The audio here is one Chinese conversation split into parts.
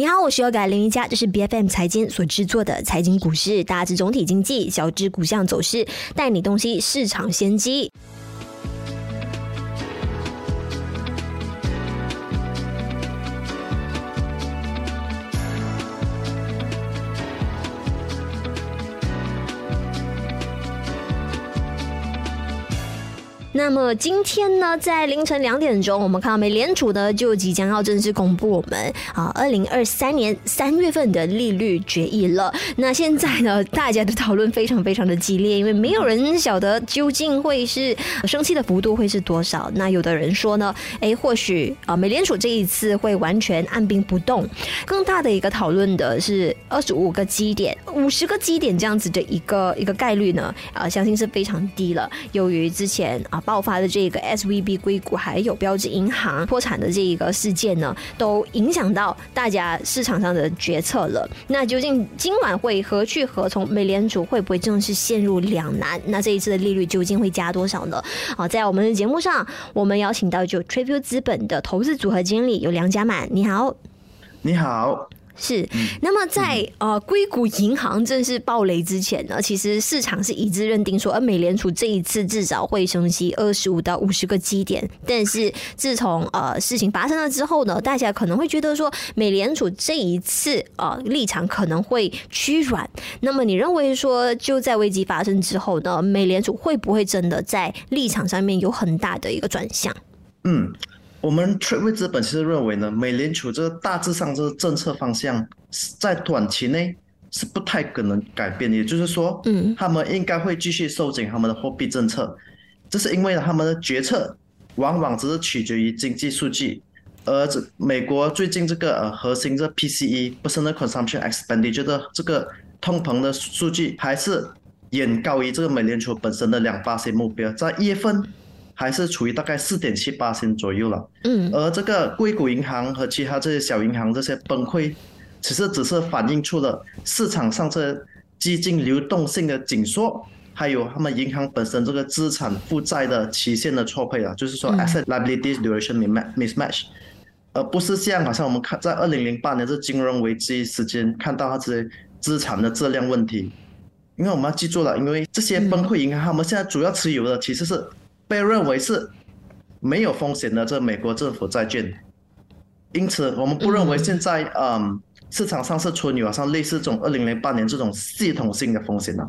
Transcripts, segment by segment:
你好，我是有改林一佳，这是 B F M 财经所制作的财经股市，大致总体经济，小至股项走势，带你洞悉市场先机。那么今天呢，在凌晨两点钟，我们看到美联储呢就即将要正式公布我们啊二零二三年三月份的利率决议了。那现在呢，大家的讨论非常非常的激烈，因为没有人晓得究竟会是生气的幅度会是多少。那有的人说呢，哎，或许啊美联储这一次会完全按兵不动。更大的一个讨论的是二十五个基点、五十个基点这样子的一个一个概率呢，啊，相信是非常低了。由于之前啊。爆发的这个 S V B 硅谷还有标志银行破产的这一个事件呢，都影响到大家市场上的决策了。那究竟今晚会何去何从？美联储会不会正式陷入两难？那这一次的利率究竟会加多少呢？好，在我们的节目上，我们邀请到就 Triview 资本的投资组合经理有梁家满，你好，你好。是，那么在呃硅谷银行正式暴雷之前呢，其实市场是一致认定说，呃美联储这一次至少会升息二十五到五十个基点。但是自从呃事情发生了之后呢，大家可能会觉得说，美联储这一次呃立场可能会趋软。那么你认为说，就在危机发生之后呢，美联储会不会真的在立场上面有很大的一个转向？嗯。我们 t r a d e 资本其实认为呢，美联储这个大致上这个政策方向，在短期内是不太可能改变。也就是说，嗯，他们应该会继续收紧他们的货币政策。这是因为他们的决策往往只是取决于经济数据，而这美国最近这个呃核心这 PCE Personal consumption expenditure 的这个通膨的数据，还是远高于这个美联储本身的两八 C 目标，在一月份。还是处于大概四点七八千左右了，嗯，而这个硅谷银行和其他这些小银行这些崩溃，其实只是反映出了市场上这基金流动性的紧缩，还有他们银行本身这个资产负债的期限的错配啊，就是说 asset liability duration mismatch，而不是像好像我们看在二零零八年这金融危机时间看到它这些资产的质量问题，因为我们要记住了，因为这些崩溃银行他们现在主要持有的其实是。被认为是没有风险的这美国政府债券，因此我们不认为现在嗯市场上是存有像类似这种二零零八年这种系统性的风险了。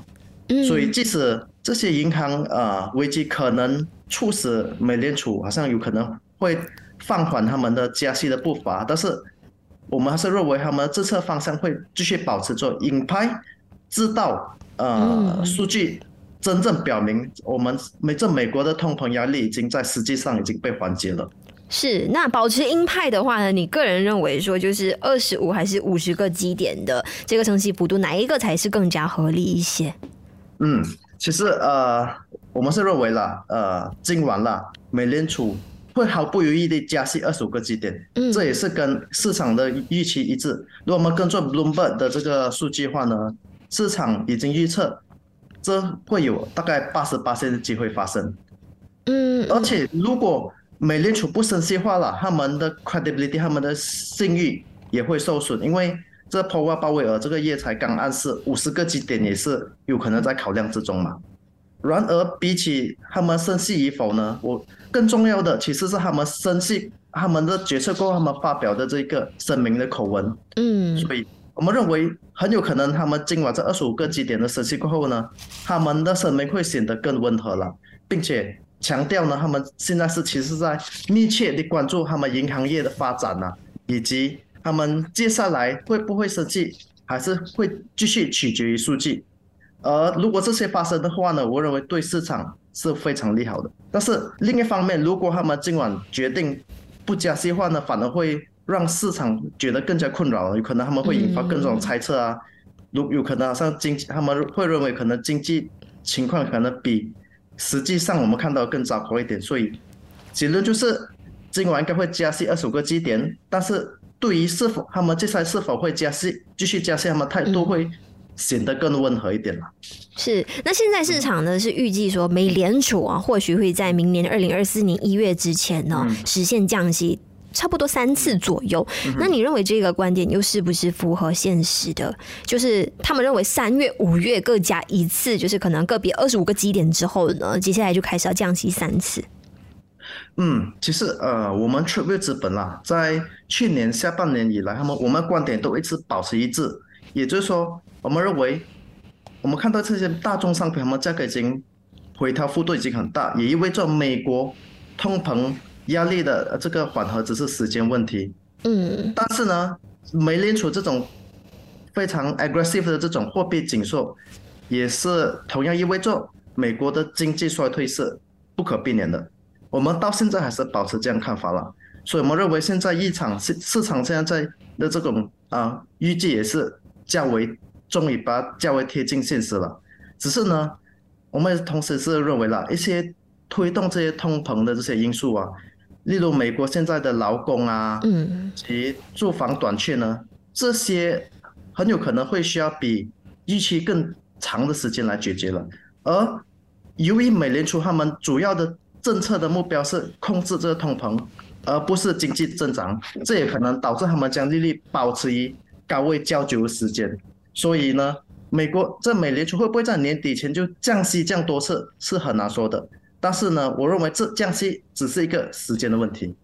所以即使这些银行呃危机可能促使美联储好像有可能会放缓他们的加息的步伐，但是我们还是认为他们政策方向会继续保持着鹰派，直到呃数据。真正表明，我们美这美国的通膨压力已经在实际上已经被缓解了。是，那保持鹰派的话呢？你个人认为说，就是二十五还是五十个基点的这个升息幅度，哪一个才是更加合理一些？嗯，其实呃，我们是认为啦，呃，今晚啦，美联储会毫不犹豫地加息二十五个基点，嗯，这也是跟市场的预期一致。如果我们跟着 Bloomberg 的这个数据话呢，市场已经预测。这会有大概八十八的机会发生，嗯，而且如果美联储不升息化了，他们的 credibility，他们的信誉也会受损，因为这 Powell 鲍威尔这个月才刚暗示五十个基点也是有可能在考量之中嘛。然而比起他们升息与否呢，我更重要的其实是他们升息，他们的决策过后他们发表的这个声明的口吻，嗯，所以。我们认为很有可能，他们今晚这二十五个基点的升息过后呢，他们的声明会显得更温和了，并且强调呢，他们现在是其实在密切的关注他们银行业的发展呢，以及他们接下来会不会升息，还是会继续取决于数据。而如果这些发生的话呢，我认为对市场是非常利好的。但是另一方面，如果他们今晚决定不加息的话呢，反而会。让市场觉得更加困扰了，有可能他们会引发各种猜测啊，如有可能像经济，他们会认为可能经济情况可能比实际上我们看到更糟糕一点，所以结论就是今晚应该会加息二十五个基点，但是对于是否他们接下来是否会加息，继续加息，他们态度会显得更温和一点了。是，那现在市场呢是预计说美联储啊或许会在明年二零二四年一月之前呢实现降息。差不多三次左右。那你认为这个观点又是不是符合现实的？就是他们认为三月、五月各加一次，就是可能个别二十五个基点之后呢，接下来就开始要降息三次。嗯，其实呃，我们 tribute 资本啦，在去年下半年以来，他们我们观点都一直保持一致，也就是说，我们认为，我们看到这些大宗商品，他们价格已经回调幅度已经很大，也意味着美国通膨压力的这个缓和只是时间问题。嗯，但是呢，美联储这种非常 aggressive 的这种货币紧缩，也是同样意味着美国的经济衰退是不可避免的。我们到现在还是保持这样看法了，所以我们认为现在一场市市场现在的这种啊预计也是较为中尾巴，较为贴近现实了。只是呢，我们同时是认为了一些推动这些通膨的这些因素啊，例如美国现在的劳工啊，嗯，及住房短缺呢，这些很有可能会需要比预期更长的时间来解决了。而由于美联储他们主要的政策的目标是控制这个通膨，而不是经济增长，这也可能导致他们将利率保持于高位较久的时间。所以呢，美国这美联储会不会在年底前就降息降多次是很难说的。但是呢，我认为这降息只是一个时间的问题。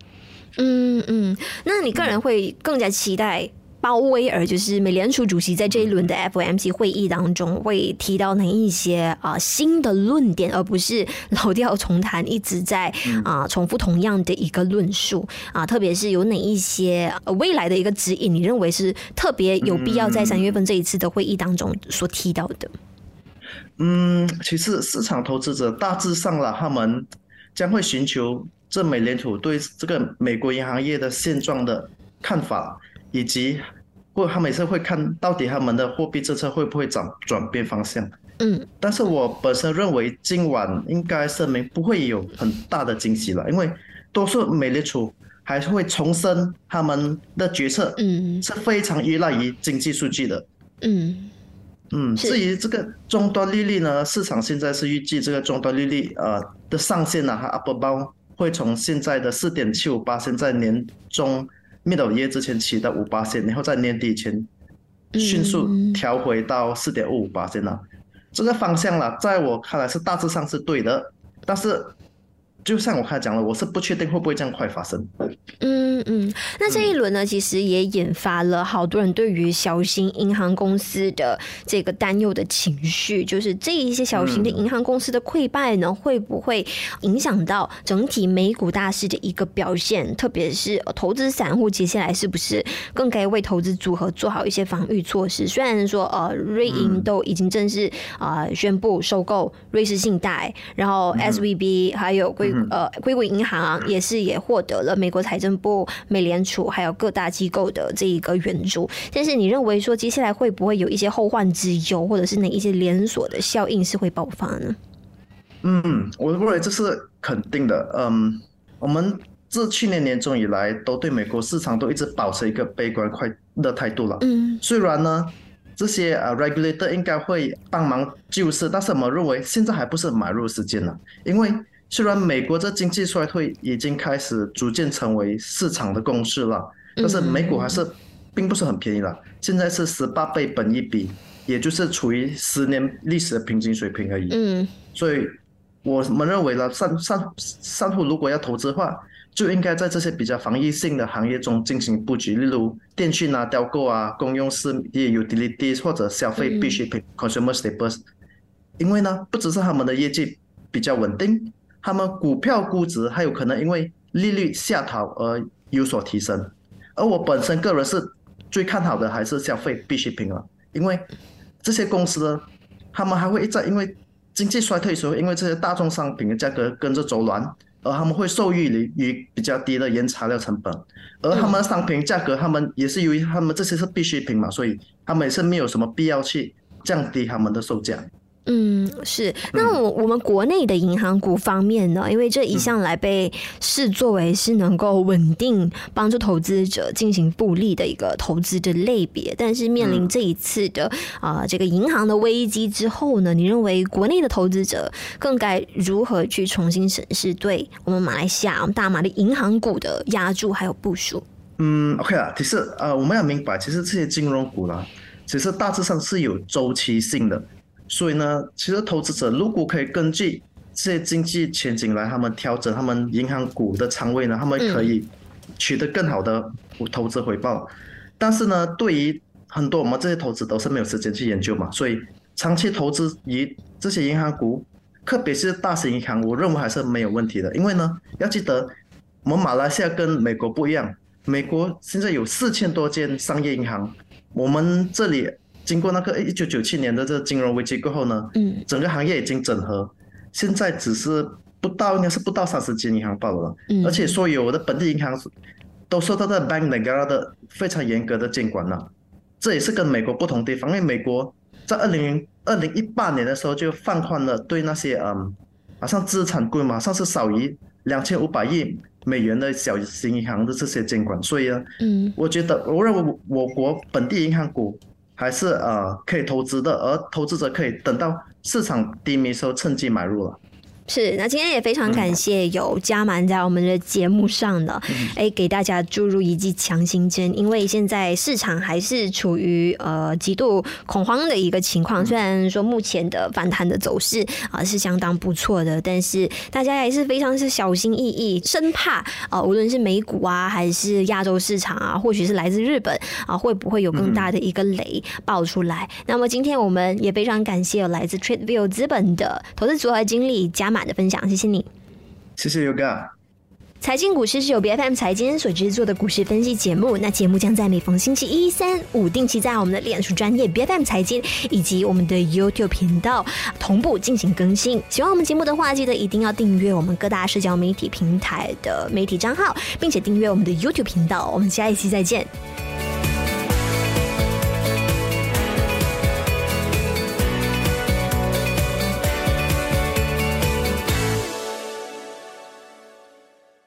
嗯嗯，那你个人会更加期待？鲍威尔就是美联储主席，在这一轮的 FOMC 会议当中，会提到哪一些啊新的论点，而不是老调重弹，一直在啊重复同样的一个论述啊。特别是有哪一些未来的一个指引，你认为是特别有必要在三月份这一次的会议当中所提到的？嗯，其实市场投资者大致上了，他们将会寻求这美联储对这个美国银行业的现状的看法。以及，或他们也是会看到底他们的货币政策会不会转转变方向。嗯，但是我本身认为今晚应该声明不会有很大的惊喜了，因为多数美联储还是会重申他们的决策，嗯，是非常依赖于经济数据的。嗯嗯，至于这个终端利率呢，市场现在是预计这个终端利率呃的上限呢，和 upper bound 会从现在的四点七五八，现在年中。middle year 之前起到五八线，然后在年底前迅速调回到四点五五八线呢，这个方向了，在我看来是大致上是对的，但是。就像我刚才讲了，我是不确定会不会这样快发生。嗯嗯，那这一轮呢，其实也引发了好多人对于小型银行公司的这个担忧的情绪，就是这一些小型的银行公司的溃败呢，会不会影响到整体美股大势的一个表现？特别是投资散户接下来是不是更该为投资组合做好一些防御措施？虽然说呃，瑞银都已经正式啊宣布收购瑞士信贷，然后 S V B 还有硅呃，硅谷银行也是也获得了美国财政部、美联储还有各大机构的这一个援助。但是，你认为说接下来会不会有一些后患之忧，或者是哪一些连锁的效应是会爆发呢？嗯，我认为这是肯定的。嗯，我们自去年年中以来，都对美国市场都一直保持一个悲观快的态度了。嗯，虽然呢，这些啊 regulator 应该会帮忙救市，但是我们认为现在还不是买入时间了，因为。虽然美国这经济衰退已经开始逐渐成为市场的共识了，但是美股还是并不是很便宜了。现在是十八倍本一比，也就是处于十年历史的平均水平而已。嗯，所以我们认为呢，散散散户如果要投资的话，就应该在这些比较防御性的行业中进行布局，例如电讯啊、雕购啊、公用事业 utilities 或者消费必需品 consumer staples。因为呢，不只是他们的业绩比较稳定。他们股票估值还有可能因为利率下调而有所提升，而我本身个人是最看好的还是消费必需品了，因为这些公司呢，他们还会在因为经济衰退时候，因为这些大众商品的价格跟着走软，而他们会受益于于比较低的原材料成本，而他们的商品价格，他们也是由于他们这些是必需品嘛，所以他们也是没有什么必要去降低他们的售价。嗯，是。那我我们国内的银行股方面呢？因为这一向来被视作为是能够稳定帮助投资者进行复利的一个投资的类别，但是面临这一次的啊这个银行的危机之后呢，你认为国内的投资者更该如何去重新审视对我们马来西亚大马的银行股的压注还有部署？嗯，OK 啊，其实呃我们要明白，其实这些金融股啦，其实大致上是有周期性的。所以呢，其实投资者如果可以根据这些经济前景来，他们调整他们银行股的仓位呢，他们可以取得更好的投资回报。但是呢，对于很多我们这些投资都是没有时间去研究嘛，所以长期投资于这些银行股，特别是大型银行，我认为还是没有问题的。因为呢，要记得我们马来西亚跟美国不一样，美国现在有四千多间商业银行，我们这里。经过那个一九九七年的这金融危机过后呢，嗯，整个行业已经整合，现在只是不到应该是不到三十间银行罢了，嗯，而且所有的本地银行都受到这 Bank Negara 的非常严格的监管了，这也是跟美国不同地方，因为美国在二零二零一八年的时候就放宽了对那些嗯，好像资产规模上是少于两千五百亿美元的小型银行的这些监管，所以呢，嗯，我觉得我认为我国本地银行股。还是呃可以投资的，而投资者可以等到市场低迷时候趁机买入了。是，那今天也非常感谢有加满在我们的节目上的，哎，给大家注入一剂强心针。因为现在市场还是处于呃极度恐慌的一个情况，虽然说目前的反弹的走势啊是相当不错的，但是大家还是非常是小心翼翼，生怕啊无论是美股啊还是亚洲市场啊，或许是来自日本啊，会不会有更大的一个雷爆出来？那么今天我们也非常感谢有来自 TradeView 资本的投资组合经理加满。的分享，谢谢你，谢谢 Yoga。财经股市是由 B F M 财经所制作的股市分析节目，那节目将在每逢星期一、三、五定期在我们的脸书专业 B F M 财经以及我们的 YouTube 频道同步进行更新。喜欢我们节目的话，记得一定要订阅我们各大社交媒体平台的媒体账号，并且订阅我们的 YouTube 频道。我们下一期再见。